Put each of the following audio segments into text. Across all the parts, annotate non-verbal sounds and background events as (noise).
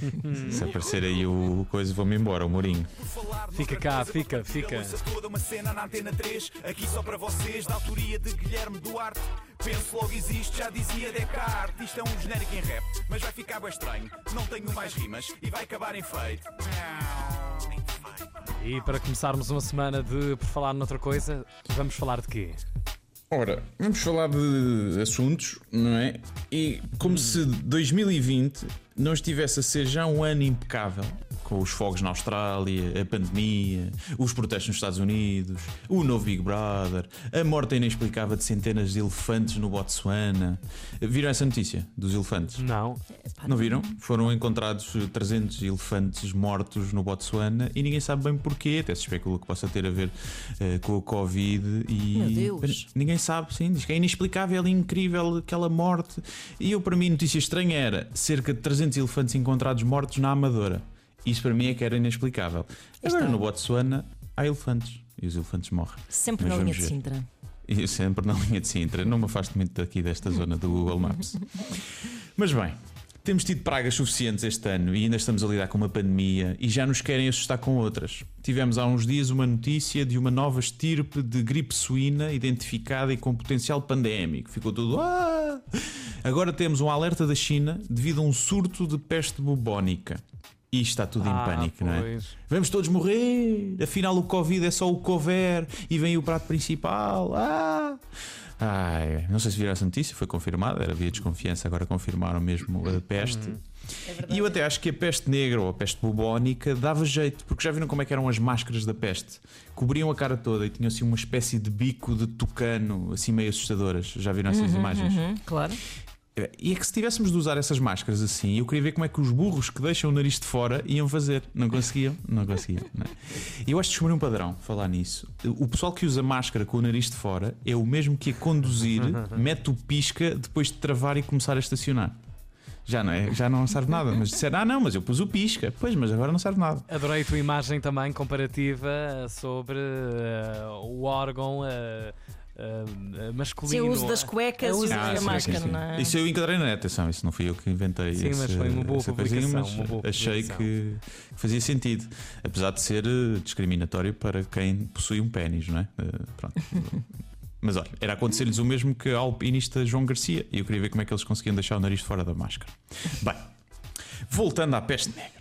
(laughs) Se aparecer aí o coisa, vou-me embora, o Mourinho. Fica cá, fica, fica. Toda uma cena na antena 3, aqui só para vocês, da autoria de Guilherme Duarte. Penso logo existe, já dizia Descartes. Isto é um genérico em rap, mas vai ficar bem estranho. Não tenho mais rimas e vai acabar em feito. E para começarmos uma semana de por falar noutra coisa, vamos falar de quê? Ora, vamos falar de assuntos, não é? E como se 2020 não estivesse a ser já um ano impecável, com os fogos na Austrália, a pandemia, os protestos nos Estados Unidos, o novo Big Brother, a morte inexplicável de centenas de elefantes no Botsuana. Viram essa notícia dos elefantes? Não. Não viram? Foram encontrados 300 elefantes mortos no Botsuana e ninguém sabe bem porquê. Até se especula que possa ter a ver eh, com a Covid e. Meu Deus. Ninguém sabe, sim. Diz que é inexplicável e incrível aquela morte. E eu, para mim, notícia estranha era cerca de 300 elefantes encontrados mortos na Amadora. Isso para mim é que era inexplicável. Agora no Botsuana há elefantes e os elefantes morrem. Sempre Mas na linha vamos de ver. Sintra. E sempre na (laughs) linha de Sintra. Não me afasto muito daqui desta zona do Google Maps. Mas bem, temos tido pragas suficientes este ano e ainda estamos a lidar com uma pandemia e já nos querem assustar com outras. Tivemos há uns dias uma notícia de uma nova estirpe de gripe suína identificada e com potencial pandémico. Ficou tudo. "Ah!" Agora temos um alerta da China devido a um surto de peste bubónica. E está tudo em Ah, pânico, não é? pois. Vamos todos morrer. Afinal, o Covid é só o cover e vem o prato principal. Ah! Ai, não sei se viram essa notícia, foi confirmada, era via desconfiança, agora confirmaram mesmo a peste. E eu até acho que a peste negra ou a peste bubónica dava jeito, porque já viram como é que eram as máscaras da peste? Cobriam a cara toda e tinham assim uma espécie de bico de tucano, assim meio assustadoras. Já viram essas imagens? Hum, claro. E é que se tivéssemos de usar essas máscaras assim, eu queria ver como é que os burros que deixam o nariz de fora iam fazer. Não conseguiam, não conseguiam. Não é? Eu acho que descobri um padrão, falar nisso. O pessoal que usa máscara com o nariz de fora é o mesmo que a conduzir, (laughs) mete o pisca depois de travar e começar a estacionar. Já não, é, já não serve nada. Mas disseram, ah, não, mas eu pus o pisca. Pois, mas agora não serve nada. Adorei a tua imagem também comparativa sobre eh, o órgão eh, eh, masculino. Sim, o uso das cuecas É o uso e das a sim, máscara, não é? Isso eu enquadrei na atenção, isso não fui eu que inventei. Sim, mas esse- foi uma boa coisinha, publicação, mas uma boa achei publicação. que fazia sentido. Apesar de ser eh, discriminatório para quem possui um pênis, não é? Eh, pronto. (laughs) Mas olha, era acontecer-lhes o mesmo que ao alpinista João Garcia e eu queria ver como é que eles conseguiam deixar o nariz fora da máscara. Bem, voltando à peste negra.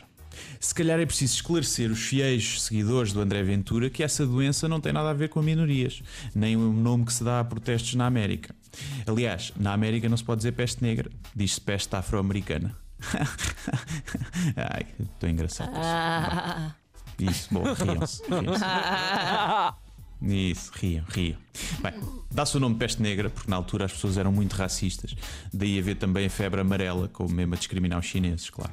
Se calhar é preciso esclarecer os fiéis seguidores do André Ventura que essa doença não tem nada a ver com minorias, nem o nome que se dá a protestos na América. Aliás, na América não se pode dizer peste negra, diz-se peste afro-americana. (laughs) Ai, estou engraçado. Ah, Isso, bom, riam-se. riam-se. (laughs) Isso, riam, riam. Bem, dá-se o nome peste negra porque na altura as pessoas eram muito racistas. Daí haver também a febre amarela, como mesmo a discriminar os chineses, claro.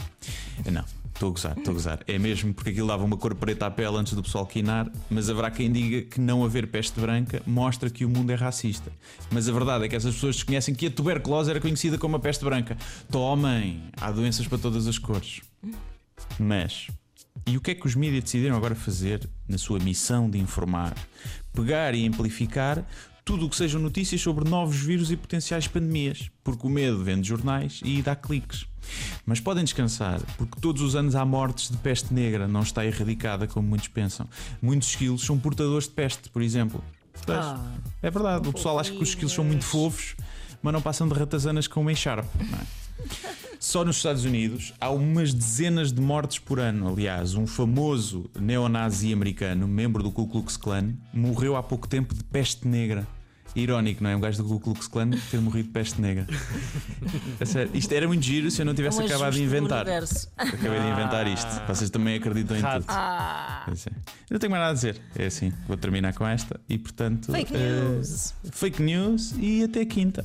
Não, estou a gozar, estou a gozar. É mesmo porque aquilo dava uma cor preta à pele antes do pessoal quinar, mas haverá quem diga que não haver peste branca mostra que o mundo é racista. Mas a verdade é que essas pessoas desconhecem que a tuberculose era conhecida como a peste branca. Tomem, há doenças para todas as cores. Mas, e o que é que os mídias decidiram agora fazer na sua missão de informar? Pegar e amplificar tudo o que sejam notícias sobre novos vírus e potenciais pandemias, porque o medo vende jornais e dá cliques. Mas podem descansar, porque todos os anos há mortes de peste negra, não está erradicada como muitos pensam. Muitos esquilos são portadores de peste, por exemplo. Ah. é verdade, o pessoal acha que os esquilos são muito fofos, mas não passam de ratazanas com encharpe. não é? (laughs) Só nos Estados Unidos há umas dezenas de mortes por ano. Aliás, um famoso neonazi americano, membro do Ku Klux Klan, morreu há pouco tempo de peste negra. Irónico, não é? Um gajo do Ku Klux Klan ter morrido de peste negra. (laughs) Sério, isto era muito giro se eu não tivesse um acabado de inventar. Acabei de inventar isto. Vocês também acreditam em Rato. tudo. Ah, é. Eu não tenho mais nada a dizer. É assim, vou terminar com esta e portanto. fake eh, news. fake news e até quinta.